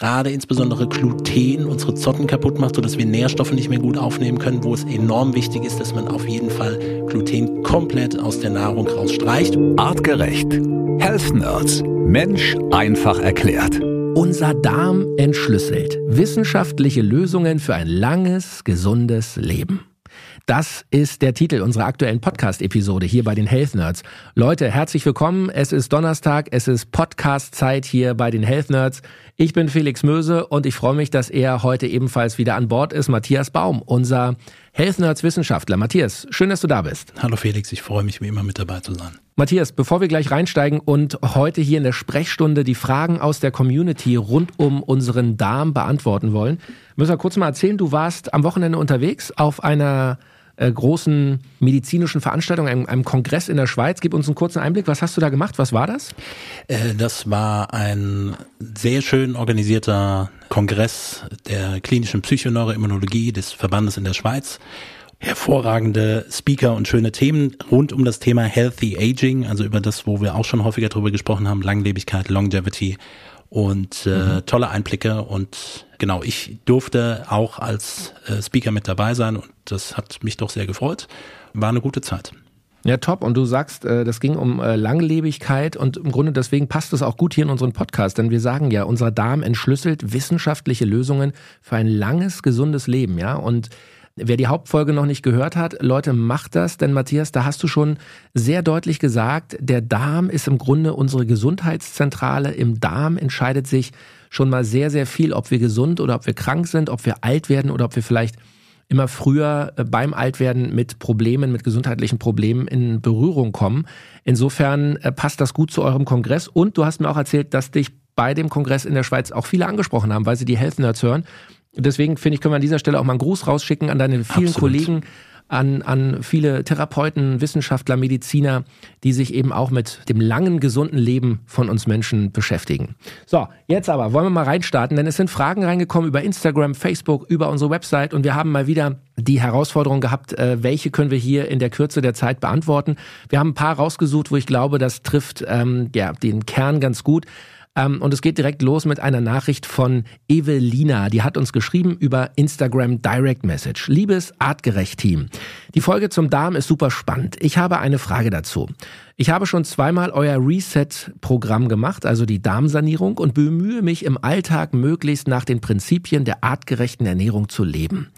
gerade insbesondere Gluten unsere Zotten kaputt macht, sodass wir Nährstoffe nicht mehr gut aufnehmen können, wo es enorm wichtig ist, dass man auf jeden Fall Gluten komplett aus der Nahrung rausstreicht. Artgerecht. Health Nerds. Mensch einfach erklärt. Unser Darm entschlüsselt. Wissenschaftliche Lösungen für ein langes, gesundes Leben. Das ist der Titel unserer aktuellen Podcast-Episode hier bei den Health Nerds. Leute, herzlich willkommen. Es ist Donnerstag, es ist Podcast-Zeit hier bei den Health Nerds. Ich bin Felix Möse und ich freue mich, dass er heute ebenfalls wieder an Bord ist. Matthias Baum, unser Health Nerds Wissenschaftler. Matthias, schön, dass du da bist. Hallo Felix, ich freue mich wie immer mit dabei zu sein. Matthias, bevor wir gleich reinsteigen und heute hier in der Sprechstunde die Fragen aus der Community rund um unseren Darm beantworten wollen, müssen wir kurz mal erzählen, du warst am Wochenende unterwegs auf einer äh, großen medizinischen Veranstaltung, einem, einem, Kongress in der Schweiz. Gib uns einen kurzen Einblick. Was hast du da gemacht? Was war das? Äh, das war ein sehr schön organisierter Kongress der klinischen Psychoneuroimmunologie des Verbandes in der Schweiz hervorragende Speaker und schöne Themen rund um das Thema Healthy Aging, also über das, wo wir auch schon häufiger drüber gesprochen haben, Langlebigkeit, Longevity und äh, mhm. tolle Einblicke und genau, ich durfte auch als äh, Speaker mit dabei sein und das hat mich doch sehr gefreut. War eine gute Zeit. Ja, top. Und du sagst, äh, das ging um äh, Langlebigkeit und im Grunde deswegen passt es auch gut hier in unseren Podcast, denn wir sagen ja, unser Darm entschlüsselt wissenschaftliche Lösungen für ein langes, gesundes Leben, ja. Und Wer die Hauptfolge noch nicht gehört hat, Leute, macht das, denn Matthias, da hast du schon sehr deutlich gesagt, der Darm ist im Grunde unsere Gesundheitszentrale. Im Darm entscheidet sich schon mal sehr, sehr viel, ob wir gesund oder ob wir krank sind, ob wir alt werden oder ob wir vielleicht immer früher äh, beim Altwerden mit Problemen, mit gesundheitlichen Problemen in Berührung kommen. Insofern äh, passt das gut zu eurem Kongress und du hast mir auch erzählt, dass dich bei dem Kongress in der Schweiz auch viele angesprochen haben, weil sie die Health Nerds hören. Deswegen finde ich, können wir an dieser Stelle auch mal einen Gruß rausschicken an deine vielen Absolut. Kollegen, an, an viele Therapeuten, Wissenschaftler, Mediziner, die sich eben auch mit dem langen, gesunden Leben von uns Menschen beschäftigen. So, jetzt aber wollen wir mal reinstarten, denn es sind Fragen reingekommen über Instagram, Facebook, über unsere Website und wir haben mal wieder die Herausforderung gehabt, äh, welche können wir hier in der Kürze der Zeit beantworten. Wir haben ein paar rausgesucht, wo ich glaube, das trifft ähm, ja, den Kern ganz gut. Ähm, und es geht direkt los mit einer Nachricht von Evelina. Die hat uns geschrieben über Instagram Direct Message. Liebes Artgerecht-Team, die Folge zum Darm ist super spannend. Ich habe eine Frage dazu. Ich habe schon zweimal euer Reset-Programm gemacht, also die Darmsanierung, und bemühe mich im Alltag möglichst nach den Prinzipien der artgerechten Ernährung zu leben.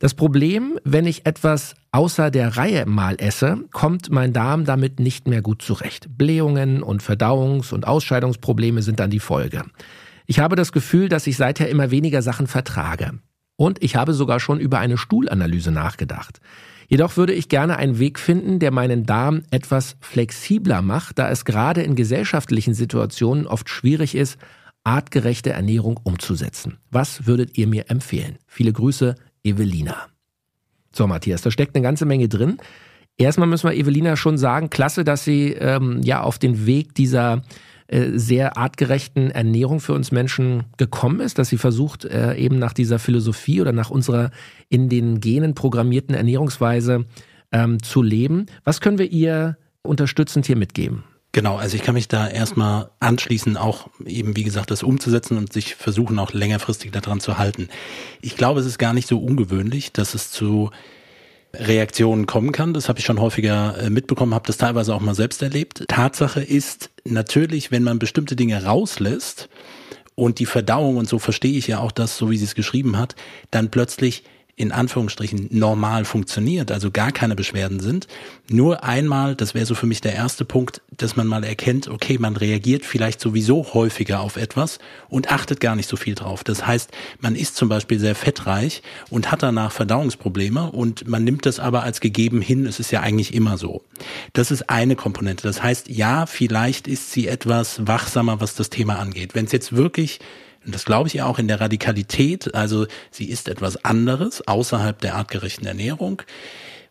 Das Problem, wenn ich etwas außer der Reihe mal esse, kommt mein Darm damit nicht mehr gut zurecht. Blähungen und Verdauungs- und Ausscheidungsprobleme sind dann die Folge. Ich habe das Gefühl, dass ich seither immer weniger Sachen vertrage. Und ich habe sogar schon über eine Stuhlanalyse nachgedacht. Jedoch würde ich gerne einen Weg finden, der meinen Darm etwas flexibler macht, da es gerade in gesellschaftlichen Situationen oft schwierig ist, artgerechte Ernährung umzusetzen. Was würdet ihr mir empfehlen? Viele Grüße, Evelina. So, Matthias, da steckt eine ganze Menge drin. Erstmal müssen wir Evelina schon sagen, klasse, dass sie ähm, ja auf den Weg dieser äh, sehr artgerechten Ernährung für uns Menschen gekommen ist, dass sie versucht, äh, eben nach dieser Philosophie oder nach unserer in den Genen programmierten Ernährungsweise ähm, zu leben. Was können wir ihr unterstützend hier mitgeben? Genau, also ich kann mich da erstmal anschließen, auch eben wie gesagt, das umzusetzen und sich versuchen auch längerfristig daran zu halten. Ich glaube, es ist gar nicht so ungewöhnlich, dass es zu Reaktionen kommen kann. Das habe ich schon häufiger äh, mitbekommen, habe das teilweise auch mal selbst erlebt. Tatsache ist natürlich, wenn man bestimmte Dinge rauslässt und die Verdauung und so verstehe ich ja auch das, so wie sie es geschrieben hat, dann plötzlich in Anführungsstrichen normal funktioniert, also gar keine Beschwerden sind. Nur einmal, das wäre so für mich der erste Punkt, dass man mal erkennt, okay, man reagiert vielleicht sowieso häufiger auf etwas und achtet gar nicht so viel drauf. Das heißt, man ist zum Beispiel sehr fettreich und hat danach Verdauungsprobleme und man nimmt das aber als gegeben hin, es ist ja eigentlich immer so. Das ist eine Komponente. Das heißt, ja, vielleicht ist sie etwas wachsamer, was das Thema angeht. Wenn es jetzt wirklich und das glaube ich ja auch in der Radikalität. Also sie ist etwas anderes außerhalb der artgerechten Ernährung.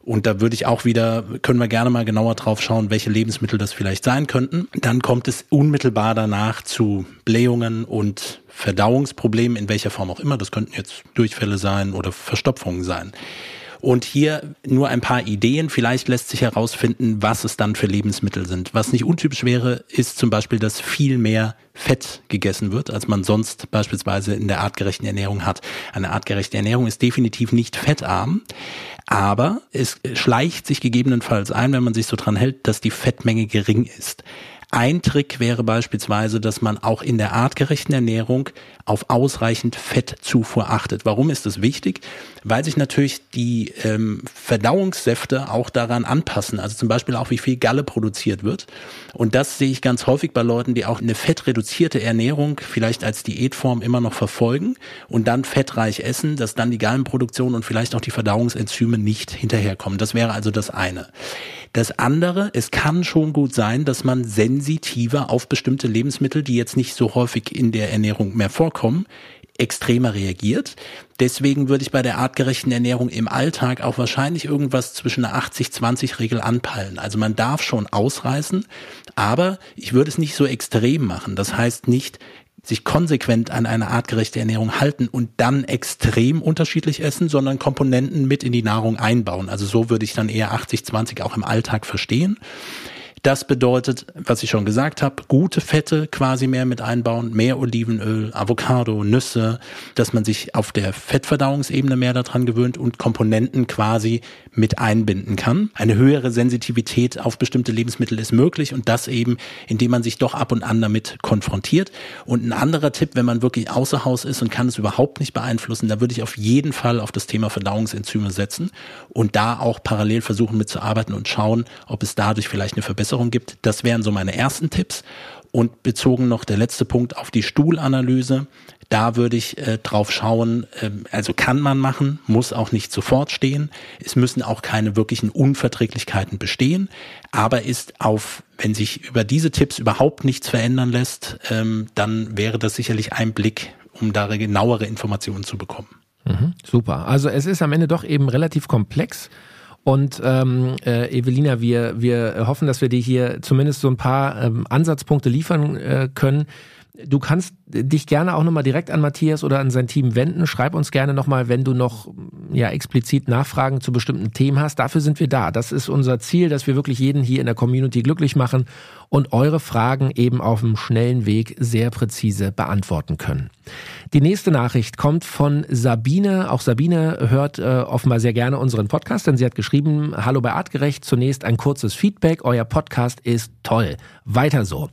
Und da würde ich auch wieder, können wir gerne mal genauer drauf schauen, welche Lebensmittel das vielleicht sein könnten. Dann kommt es unmittelbar danach zu Blähungen und Verdauungsproblemen, in welcher Form auch immer. Das könnten jetzt Durchfälle sein oder Verstopfungen sein. Und hier nur ein paar Ideen. Vielleicht lässt sich herausfinden, was es dann für Lebensmittel sind. Was nicht untypisch wäre, ist zum Beispiel, dass viel mehr Fett gegessen wird, als man sonst beispielsweise in der artgerechten Ernährung hat. Eine artgerechte Ernährung ist definitiv nicht fettarm, aber es schleicht sich gegebenenfalls ein, wenn man sich so dran hält, dass die Fettmenge gering ist. Ein Trick wäre beispielsweise, dass man auch in der artgerechten Ernährung auf ausreichend Fettzufuhr achtet. Warum ist das wichtig? Weil sich natürlich die ähm, Verdauungssäfte auch daran anpassen. Also zum Beispiel auch, wie viel Galle produziert wird. Und das sehe ich ganz häufig bei Leuten, die auch eine fettreduzierte Ernährung vielleicht als Diätform immer noch verfolgen und dann fettreich essen, dass dann die Gallenproduktion und vielleicht auch die Verdauungsenzyme nicht hinterherkommen. Das wäre also das eine. Das andere, es kann schon gut sein, dass man sensitiver auf bestimmte Lebensmittel, die jetzt nicht so häufig in der Ernährung mehr vorkommen, extremer reagiert. Deswegen würde ich bei der artgerechten Ernährung im Alltag auch wahrscheinlich irgendwas zwischen einer 80-20-Regel anpeilen. Also man darf schon ausreißen, aber ich würde es nicht so extrem machen. Das heißt nicht sich konsequent an eine artgerechte Ernährung halten und dann extrem unterschiedlich essen, sondern Komponenten mit in die Nahrung einbauen. Also so würde ich dann eher 80-20 auch im Alltag verstehen. Das bedeutet, was ich schon gesagt habe, gute Fette quasi mehr mit einbauen, mehr Olivenöl, Avocado, Nüsse, dass man sich auf der Fettverdauungsebene mehr daran gewöhnt und Komponenten quasi mit einbinden kann. Eine höhere Sensitivität auf bestimmte Lebensmittel ist möglich und das eben, indem man sich doch ab und an damit konfrontiert. Und ein anderer Tipp, wenn man wirklich außer Haus ist und kann es überhaupt nicht beeinflussen, da würde ich auf jeden Fall auf das Thema Verdauungsenzyme setzen und da auch parallel versuchen mitzuarbeiten und schauen, ob es dadurch vielleicht eine Verbesserung Verbesserung gibt. Das wären so meine ersten Tipps. Und bezogen noch der letzte Punkt auf die Stuhlanalyse. Da würde ich äh, drauf schauen, äh, also kann man machen, muss auch nicht sofort stehen. Es müssen auch keine wirklichen Unverträglichkeiten bestehen, aber ist auf, wenn sich über diese Tipps überhaupt nichts verändern lässt, ähm, dann wäre das sicherlich ein Blick, um da genauere Informationen zu bekommen. Mhm, super. Also es ist am Ende doch eben relativ komplex und ähm, äh, Evelina, wir, wir hoffen, dass wir dir hier zumindest so ein paar ähm, Ansatzpunkte liefern äh, können. Du kannst dich gerne auch nochmal direkt an Matthias oder an sein Team wenden. Schreib uns gerne nochmal, wenn du noch ja, explizit Nachfragen zu bestimmten Themen hast. Dafür sind wir da. Das ist unser Ziel, dass wir wirklich jeden hier in der Community glücklich machen und eure Fragen eben auf einem schnellen Weg sehr präzise beantworten können. Die nächste Nachricht kommt von Sabine. Auch Sabine hört äh, offenbar sehr gerne unseren Podcast, denn sie hat geschrieben, Hallo bei Artgerecht, zunächst ein kurzes Feedback. Euer Podcast ist toll. Weiter so.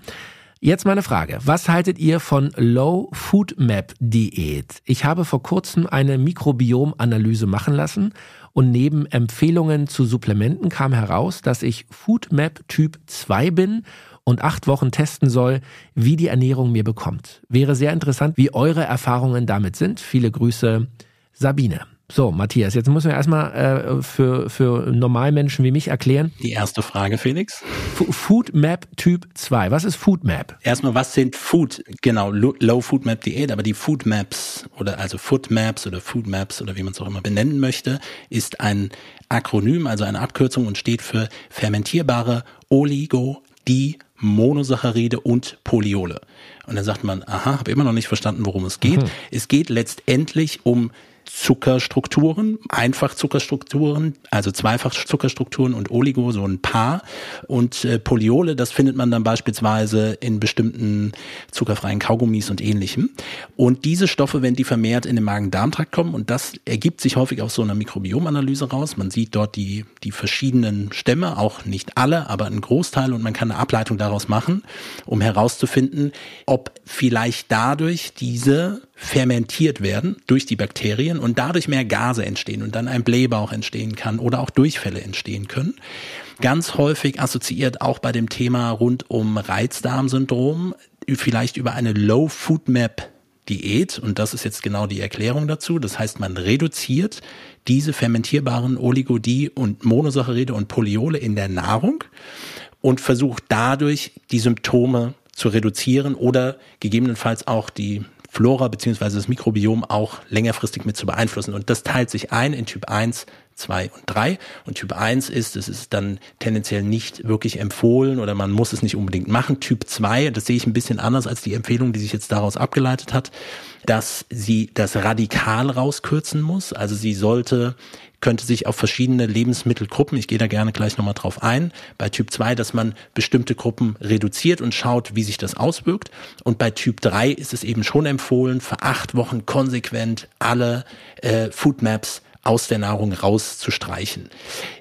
Jetzt meine Frage. Was haltet ihr von Low Food Map Diät? Ich habe vor kurzem eine Mikrobiomanalyse machen lassen und neben Empfehlungen zu Supplementen kam heraus, dass ich Food Map Typ 2 bin und acht Wochen testen soll, wie die Ernährung mir bekommt. Wäre sehr interessant, wie eure Erfahrungen damit sind. Viele Grüße, Sabine. So, Matthias, jetzt müssen wir erstmal äh, für, für Normalmenschen wie mich erklären. Die erste Frage, Felix. F Food Map Typ 2. Was ist Food Map? Erstmal, was sind Food, genau, Low Food Map Diät, aber die Food Maps oder also Food Maps oder Food Maps oder wie man es auch immer benennen möchte, ist ein Akronym, also eine Abkürzung und steht für fermentierbare Oligo, die Monosaccharide und Poliole. Und dann sagt man, aha, habe immer noch nicht verstanden, worum es geht. Mhm. Es geht letztendlich um Zuckerstrukturen, Einfachzuckerstrukturen, also Zweifachzuckerstrukturen und Oligo, so ein Paar. Und äh, Poliole, das findet man dann beispielsweise in bestimmten zuckerfreien Kaugummis und ähnlichem. Und diese Stoffe, wenn die vermehrt in den Magen-Darm-Trakt kommen, und das ergibt sich häufig aus so einer Mikrobiomanalyse raus, man sieht dort die, die verschiedenen Stämme, auch nicht alle, aber ein Großteil, und man kann eine Ableitung daraus machen, um herauszufinden, ob vielleicht dadurch diese fermentiert werden durch die Bakterien und dadurch mehr Gase entstehen und dann ein Blähbauch entstehen kann oder auch Durchfälle entstehen können. Ganz häufig assoziiert auch bei dem Thema rund um Reizdarmsyndrom, vielleicht über eine Low Food Map Diät und das ist jetzt genau die Erklärung dazu. Das heißt, man reduziert diese fermentierbaren Oligodie und Monosaccharide und Poliole in der Nahrung und versucht dadurch die Symptome zu reduzieren oder gegebenenfalls auch die Flora beziehungsweise das Mikrobiom auch längerfristig mit zu beeinflussen. Und das teilt sich ein in Typ 1, 2 und 3. Und Typ 1 ist, es ist dann tendenziell nicht wirklich empfohlen oder man muss es nicht unbedingt machen. Typ 2, das sehe ich ein bisschen anders als die Empfehlung, die sich jetzt daraus abgeleitet hat, dass sie das radikal rauskürzen muss. Also sie sollte könnte sich auf verschiedene Lebensmittelgruppen, ich gehe da gerne gleich nochmal drauf ein, bei Typ 2, dass man bestimmte Gruppen reduziert und schaut, wie sich das auswirkt. Und bei Typ 3 ist es eben schon empfohlen, für acht Wochen konsequent alle äh, Foodmaps aus der Nahrung rauszustreichen.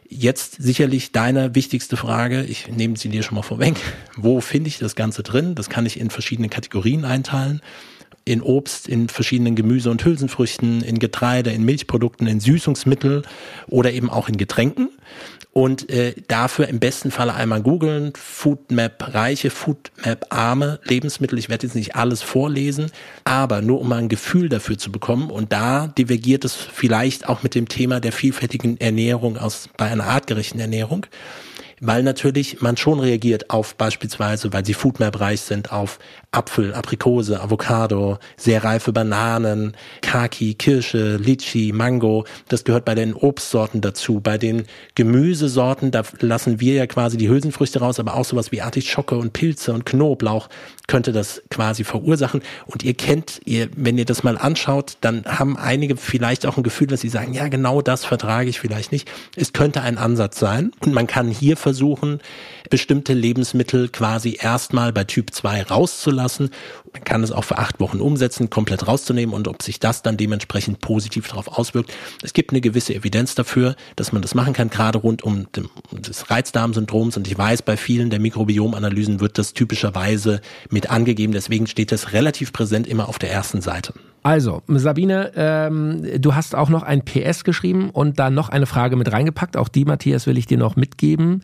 Jetzt sicherlich deine wichtigste Frage, ich nehme sie dir schon mal vorweg, wo finde ich das Ganze drin? Das kann ich in verschiedene Kategorien einteilen. In Obst, in verschiedenen Gemüse- und Hülsenfrüchten, in Getreide, in Milchprodukten, in Süßungsmittel oder eben auch in Getränken und äh, dafür im besten Falle einmal googeln, Foodmap reiche, Foodmap arme Lebensmittel. Ich werde jetzt nicht alles vorlesen, aber nur um mal ein Gefühl dafür zu bekommen. Und da divergiert es vielleicht auch mit dem Thema der vielfältigen Ernährung aus bei einer artgerechten Ernährung weil natürlich man schon reagiert auf beispielsweise, weil sie Foodmap-reich sind, auf Apfel, Aprikose, Avocado, sehr reife Bananen, Kaki, Kirsche, Litchi, Mango. Das gehört bei den Obstsorten dazu. Bei den Gemüsesorten, da lassen wir ja quasi die Hülsenfrüchte raus, aber auch sowas wie Artischocke und Pilze und Knoblauch könnte das quasi verursachen. Und ihr kennt, ihr, wenn ihr das mal anschaut, dann haben einige vielleicht auch ein Gefühl, dass sie sagen, ja, genau das vertrage ich vielleicht nicht. Es könnte ein Ansatz sein. Und man kann hier versuchen, bestimmte Lebensmittel quasi erstmal bei Typ 2 rauszulassen. Man kann es auch für acht Wochen umsetzen, komplett rauszunehmen und ob sich das dann dementsprechend positiv darauf auswirkt. Es gibt eine gewisse Evidenz dafür, dass man das machen kann, gerade rund um das Reizdarmsyndroms. Und ich weiß, bei vielen der Mikrobiomanalysen wird das typischerweise mit angegeben. Deswegen steht das relativ präsent immer auf der ersten Seite. Also, Sabine, ähm, du hast auch noch ein PS geschrieben und da noch eine Frage mit reingepackt. Auch die, Matthias, will ich dir noch mitgeben.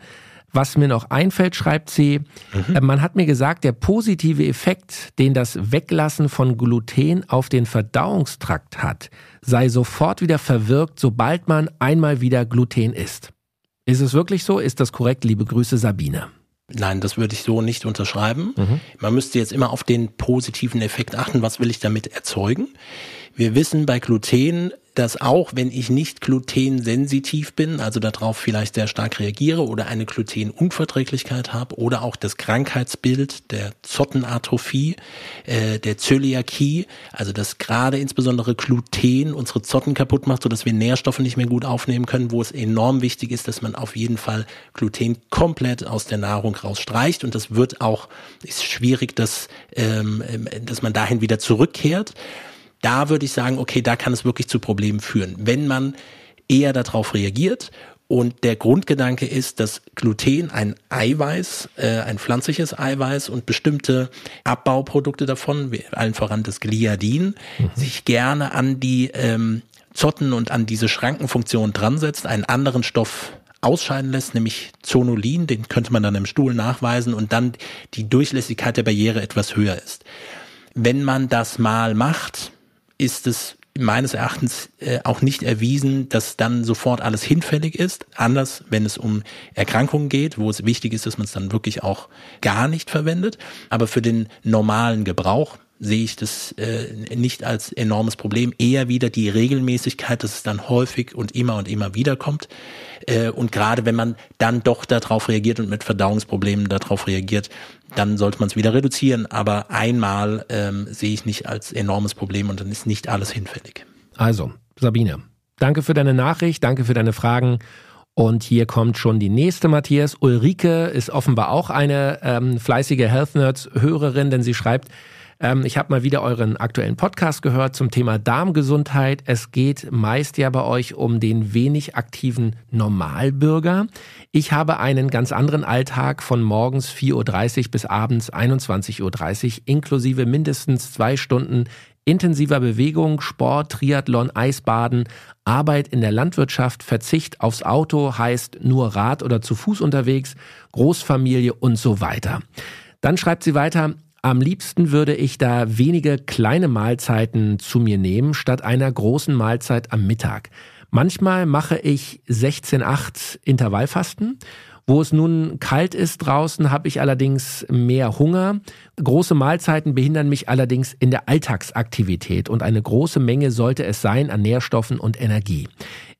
Was mir noch einfällt, schreibt sie, mhm. Äh, man hat mir gesagt, der positive Effekt, den das Weglassen von Gluten auf den Verdauungstrakt hat, sei sofort wieder verwirkt, sobald man einmal wieder Gluten isst. Ist es wirklich so? Ist das korrekt? Liebe Grüße, Sabine. Nein, das würde ich so nicht unterschreiben. Mhm. Man müsste jetzt immer auf den positiven Effekt achten. Was will ich damit erzeugen? Wir wissen bei Gluten, dass auch wenn ich nicht glutensensitiv bin, also darauf vielleicht sehr stark reagiere oder eine Glutenunverträglichkeit habe oder auch das Krankheitsbild der Zottenatrophie, äh, der Zöliakie, also dass gerade insbesondere Gluten unsere Zotten kaputt macht, sodass wir Nährstoffe nicht mehr gut aufnehmen können, wo es enorm wichtig ist, dass man auf jeden Fall Gluten komplett aus der Nahrung rausstreicht. Und das wird auch, ist schwierig, dass, ähm, dass man dahin wieder zurückkehrt da würde ich sagen, okay, da kann es wirklich zu Problemen führen. Wenn man eher darauf reagiert und der Grundgedanke ist, dass Gluten ein Eiweiß, äh, ein pflanzliches Eiweiß und bestimmte Abbauprodukte davon, allen voran das Gliadin, mhm. sich gerne an die ähm, Zotten und an diese Schrankenfunktion dran setzt, einen anderen Stoff ausscheiden lässt, nämlich Zonulin, den könnte man dann im Stuhl nachweisen und dann die Durchlässigkeit der Barriere etwas höher ist. Wenn man das mal macht, ist es meines Erachtens äh, auch nicht erwiesen, dass dann sofort alles hinfällig ist. Anders, wenn es um Erkrankungen geht, wo es wichtig ist, dass man es dann wirklich auch gar nicht verwendet. Aber für den normalen Gebrauch sehe ich das äh, nicht als enormes Problem. Eher wieder die Regelmäßigkeit, dass es dann häufig und immer und immer wieder kommt. Äh, und gerade wenn man dann doch darauf reagiert und mit Verdauungsproblemen darauf reagiert, dann sollte man es wieder reduzieren. Aber einmal ähm, sehe ich nicht als enormes Problem und dann ist nicht alles hinfällig. Also, Sabine, danke für deine Nachricht, danke für deine Fragen. Und hier kommt schon die nächste, Matthias. Ulrike ist offenbar auch eine ähm, fleißige Health Nerds-Hörerin, denn sie schreibt, ähm, ich habe mal wieder euren aktuellen Podcast gehört zum Thema Darmgesundheit. Es geht meist ja bei euch um den wenig aktiven Normalbürger. Ich habe einen ganz anderen Alltag von morgens 4.30 Uhr bis abends 21.30 Uhr inklusive mindestens zwei Stunden intensiver Bewegung, Sport, Triathlon, Eisbaden, Arbeit in der Landwirtschaft, Verzicht aufs Auto heißt nur Rad oder zu Fuß unterwegs, Großfamilie und so weiter. Dann schreibt sie weiter, am liebsten würde ich da wenige kleine Mahlzeiten zu mir nehmen, statt einer großen Mahlzeit am Mittag. Manchmal mache ich 16-8 Intervallfasten. Wo es nun kalt ist draußen, habe ich allerdings mehr Hunger. Große Mahlzeiten behindern mich allerdings in der Alltagsaktivität und eine große Menge sollte es sein an Nährstoffen und Energie.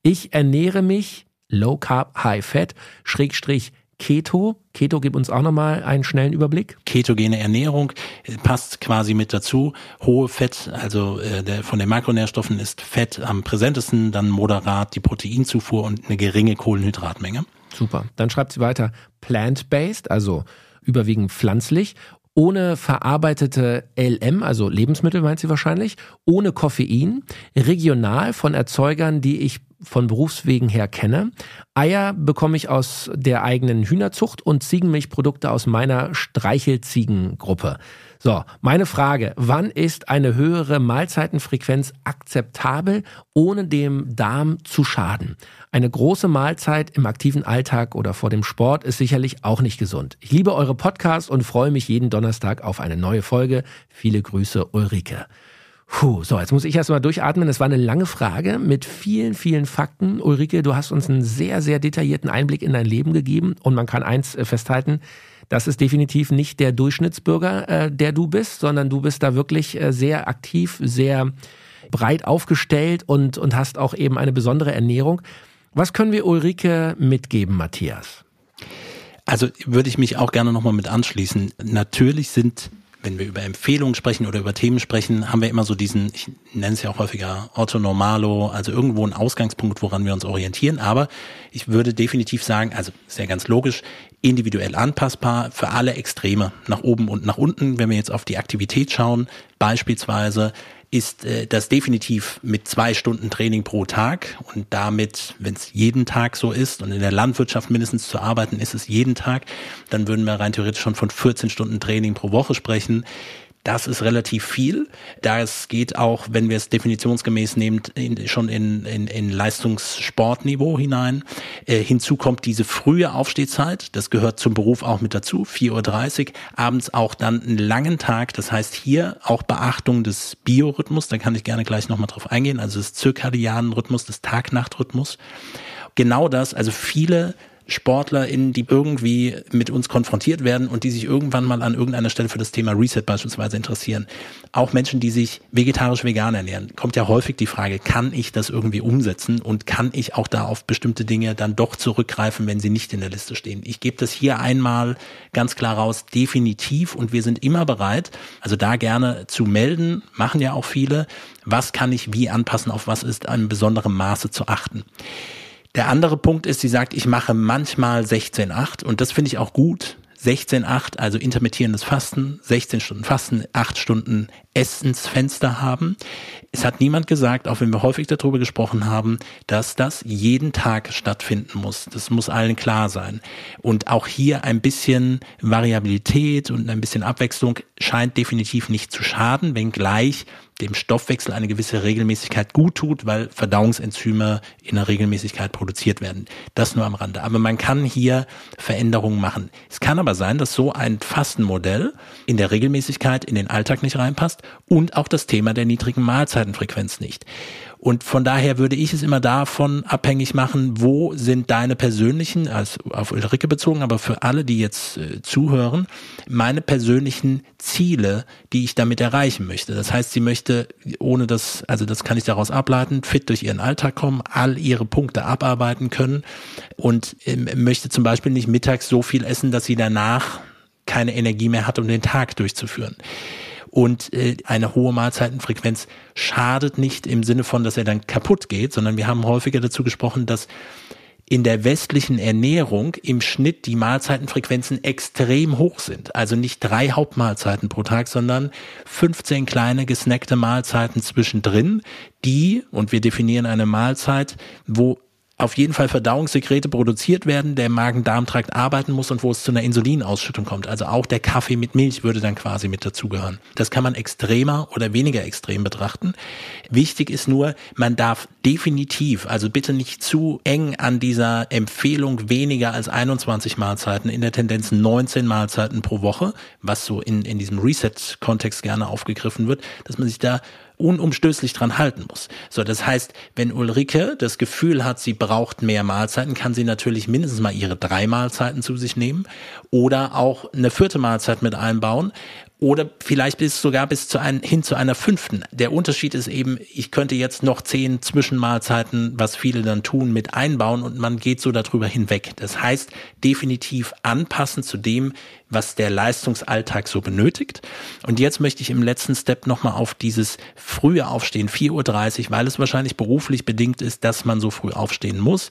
Ich ernähre mich Low Carb, High Fat, Schrägstrich Keto. Keto gibt uns auch nochmal einen schnellen Überblick. Ketogene Ernährung äh, passt quasi mit dazu. Hohe Fett, also äh, der, von den Makronährstoffen ist Fett am präsentesten, dann moderat die Proteinzufuhr und eine geringe Kohlenhydratmenge. Super. Dann schreibt sie weiter plant-based, also überwiegend pflanzlich ohne verarbeitete LM, also Lebensmittel meint sie wahrscheinlich, ohne Koffein, regional von Erzeugern, die ich von Berufswegen her kenne. Eier bekomme ich aus der eigenen Hühnerzucht und Ziegenmilchprodukte aus meiner Streichelziegengruppe. So, meine Frage, wann ist eine höhere Mahlzeitenfrequenz akzeptabel, ohne dem Darm zu schaden? Eine große Mahlzeit im aktiven Alltag oder vor dem Sport ist sicherlich auch nicht gesund. Ich liebe eure Podcasts und freue mich jeden Donnerstag auf eine neue Folge. Viele Grüße, Ulrike. Puh, so, jetzt muss ich erstmal durchatmen. Es war eine lange Frage mit vielen, vielen Fakten. Ulrike, du hast uns einen sehr, sehr detaillierten Einblick in dein Leben gegeben und man kann eins äh, festhalten, das ist definitiv nicht der Durchschnittsbürger, äh, der du bist, sondern du bist da wirklich äh, sehr aktiv, sehr breit aufgestellt und, und hast auch eben eine besondere Ernährung. Was können wir Ulrike mitgeben, Matthias? Also würde ich mich auch gerne nochmal mit anschließen. Natürlich sind wenn wir über Empfehlungen sprechen oder über Themen sprechen, haben wir immer so diesen, ich nenne es ja auch häufiger Otto Normalo, also irgendwo ein Ausgangspunkt, woran wir uns orientieren. Aber ich würde definitiv sagen, also ist ja ganz logisch, individuell anpassbar für alle Extreme, nach oben und nach unten. Wenn wir jetzt auf die Aktivität schauen, beispielsweise ist äh, das definitiv mit zwei Stunden Training pro Tag und damit, wenn es jeden Tag so ist und in der Landwirtschaft mindestens zu arbeiten ist es jeden Tag, dann würden wir rein theoretisch schon von 14 Stunden Training pro Woche sprechen. Das ist relativ viel. Das geht auch, wenn wir es definitionsgemäß nehmen, in, schon in, in, in Leistungssportniveau hinein. Äh, hinzu kommt diese frühe Aufstehzeit. Das gehört zum Beruf auch mit dazu. 4.30 Uhr. Abends auch dann einen langen Tag. Das heißt hier auch Beachtung des Biorhythmus. Da kann ich gerne gleich nochmal drauf eingehen. Also des zirkadianen Rhythmus, des Tag-Nacht-Rhythmus. Genau das. Also viele SportlerInnen, die irgendwie mit uns konfrontiert werden und die sich irgendwann mal an irgendeiner Stelle für das Thema Reset beispielsweise interessieren. Auch Menschen, die sich vegetarisch vegan ernähren, kommt ja häufig die Frage, kann ich das irgendwie umsetzen und kann ich auch da auf bestimmte Dinge dann doch zurückgreifen, wenn sie nicht in der Liste stehen. Ich gebe das hier einmal ganz klar raus, definitiv und wir sind immer bereit, also da gerne zu melden, machen ja auch viele, was kann ich wie anpassen, auf was ist in besonderem Maße zu achten. Der andere Punkt ist, sie sagt, ich mache manchmal 16-8 und das finde ich auch gut. 16-8, also intermittierendes Fasten, 16 Stunden Fasten, 8 Stunden Essensfenster haben. Es hat niemand gesagt, auch wenn wir häufig darüber gesprochen haben, dass das jeden Tag stattfinden muss. Das muss allen klar sein. Und auch hier ein bisschen Variabilität und ein bisschen Abwechslung scheint definitiv nicht zu schaden, wenngleich dem Stoffwechsel eine gewisse Regelmäßigkeit gut tut, weil Verdauungsenzyme in der Regelmäßigkeit produziert werden. Das nur am Rande. Aber man kann hier Veränderungen machen. Es kann aber sein, dass so ein Fastenmodell in der Regelmäßigkeit in den Alltag nicht reinpasst und auch das Thema der niedrigen Mahlzeitenfrequenz nicht. Und von daher würde ich es immer davon abhängig machen, wo sind deine persönlichen, also auf Ulrike bezogen, aber für alle, die jetzt äh, zuhören, meine persönlichen Ziele, die ich damit erreichen möchte. Das heißt, sie möchte, ohne das, also das kann ich daraus ableiten, fit durch ihren Alltag kommen, all ihre Punkte abarbeiten können und äh, möchte zum Beispiel nicht mittags so viel essen, dass sie danach keine Energie mehr hat, um den Tag durchzuführen. Und äh, eine hohe Mahlzeitenfrequenz schadet nicht im Sinne von, dass er dann kaputt geht, sondern wir haben häufiger dazu gesprochen, dass in der westlichen Ernährung im Schnitt die Mahlzeitenfrequenzen extrem hoch sind. Also nicht drei Hauptmahlzeiten pro Tag, sondern 15 kleine gesnackte Mahlzeiten zwischendrin, die, und wir definieren eine Mahlzeit, wo auf jeden Fall Verdauungssekrete produziert werden, der Magen-Darm-Trakt arbeiten muss und wo es zu einer Insulinausschüttung kommt. Also auch der Kaffee mit Milch würde dann quasi mit dazugehören. Das kann man extremer oder weniger extrem betrachten. Wichtig ist nur, man darf definitiv, also bitte nicht zu eng an dieser Empfehlung weniger als 21 Mahlzeiten, in der Tendenz 19 Mahlzeiten pro Woche, was so in, in diesem Reset-Kontext gerne aufgegriffen wird, dass man sich da unumstößlich dran halten muss. So, das heißt, wenn Ulrike das Gefühl hat, sie braucht mehr Mahlzeiten, kann sie natürlich mindestens mal ihre drei Mahlzeiten zu sich nehmen oder auch eine vierte Mahlzeit mit einbauen oder vielleicht bis sogar bis zu ein, hin zu einer fünften. Der Unterschied ist eben, ich könnte jetzt noch zehn Zwischenmahlzeiten, was viele dann tun, mit einbauen und man geht so darüber hinweg. Das heißt, definitiv anpassen zu dem, was der Leistungsalltag so benötigt. Und jetzt möchte ich im letzten Step nochmal auf dieses frühe Aufstehen, 4.30 Uhr, weil es wahrscheinlich beruflich bedingt ist, dass man so früh aufstehen muss.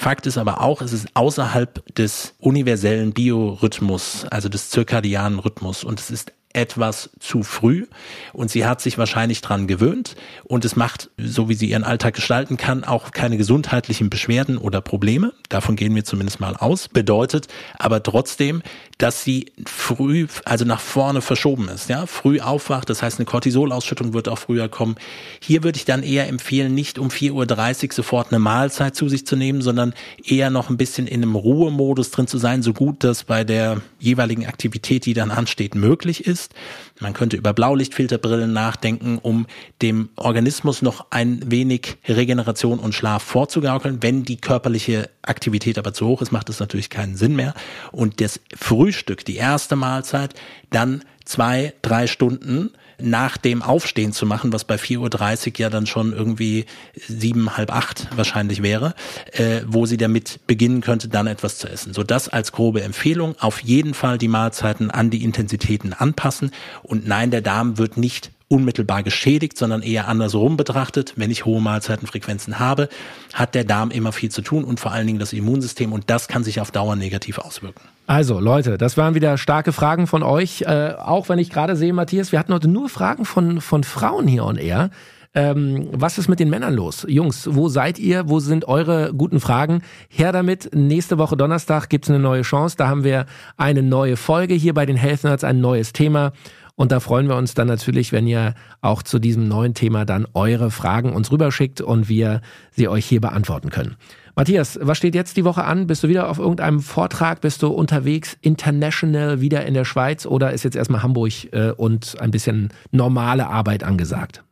Fakt ist aber auch, es ist außerhalb des universellen Biorhythmus, also des zirkadianen Rhythmus. Und es ist etwas zu früh und sie hat sich wahrscheinlich dran gewöhnt und es macht, so wie sie ihren Alltag gestalten kann, auch keine gesundheitlichen Beschwerden oder Probleme. Davon gehen wir zumindest mal aus. Bedeutet aber trotzdem, dass sie früh, also nach vorne verschoben ist, ja, früh aufwacht. Das heißt, eine Cortisolausschüttung wird auch früher kommen. Hier würde ich dann eher empfehlen, nicht um 4.30 Uhr sofort eine Mahlzeit zu sich zu nehmen, sondern eher noch ein bisschen in einem Ruhemodus drin zu sein, so gut das bei der jeweiligen Aktivität, die dann ansteht, möglich ist ist. Man könnte über Blaulichtfilterbrillen nachdenken, um dem Organismus noch ein wenig Regeneration und Schlaf vorzugaukeln. Wenn die körperliche Aktivität aber zu hoch ist, macht es natürlich keinen Sinn mehr. Und das Frühstück, die erste Mahlzeit, dann zwei, drei Stunden nach dem Aufstehen zu machen, was bei 4.30 Uhr ja dann schon irgendwie sieben, halb acht wahrscheinlich wäre, äh, wo sie damit beginnen könnte, dann etwas zu essen. So das als grobe Empfehlung. Auf jeden Fall die Mahlzeiten an die Intensitäten anpassen. Und nein, der Darm wird nicht unmittelbar geschädigt, sondern eher andersrum betrachtet. Wenn ich hohe Mahlzeitenfrequenzen habe, hat der Darm immer viel zu tun und vor allen Dingen das Immunsystem und das kann sich auf Dauer negativ auswirken. Also Leute, das waren wieder starke Fragen von euch. Äh, auch wenn ich gerade sehe, Matthias, wir hatten heute nur Fragen von, von Frauen hier on air. Ähm, was ist mit den Männern los? Jungs, wo seid ihr? Wo sind eure guten Fragen? Her damit. Nächste Woche Donnerstag gibt's eine neue Chance. Da haben wir eine neue Folge hier bei den Health Nerds, ein neues Thema. Und da freuen wir uns dann natürlich, wenn ihr auch zu diesem neuen Thema dann eure Fragen uns rüberschickt und wir sie euch hier beantworten können. Matthias, was steht jetzt die Woche an? Bist du wieder auf irgendeinem Vortrag? Bist du unterwegs, international, wieder in der Schweiz oder ist jetzt erstmal Hamburg äh, und ein bisschen normale Arbeit angesagt?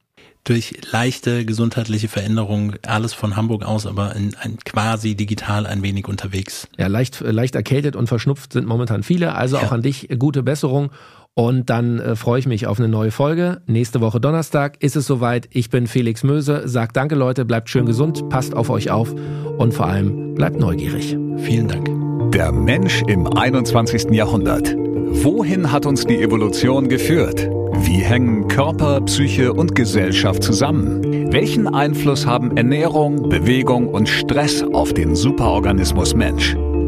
durch leichte gesundheitliche Veränderungen alles von Hamburg aus, aber in, in quasi digital ein wenig unterwegs. Ja, leicht, leicht erkältet und verschnupft sind momentan viele. Also ja. auch an dich gute Besserung und dann äh, freue ich mich auf eine neue Folge. Nächste Woche Donnerstag ist es soweit. Ich bin Felix Möse. Sagt danke Leute, bleibt schön gesund, passt auf euch auf und vor allem bleibt neugierig. Vielen Dank. Der Mensch im 21. Jahrhundert. Wohin hat uns die Evolution geführt? Wie hängen Körper, Psyche und Gesellschaft zusammen? Welchen Einfluss haben Ernährung, Bewegung und Stress auf den Superorganismus Mensch?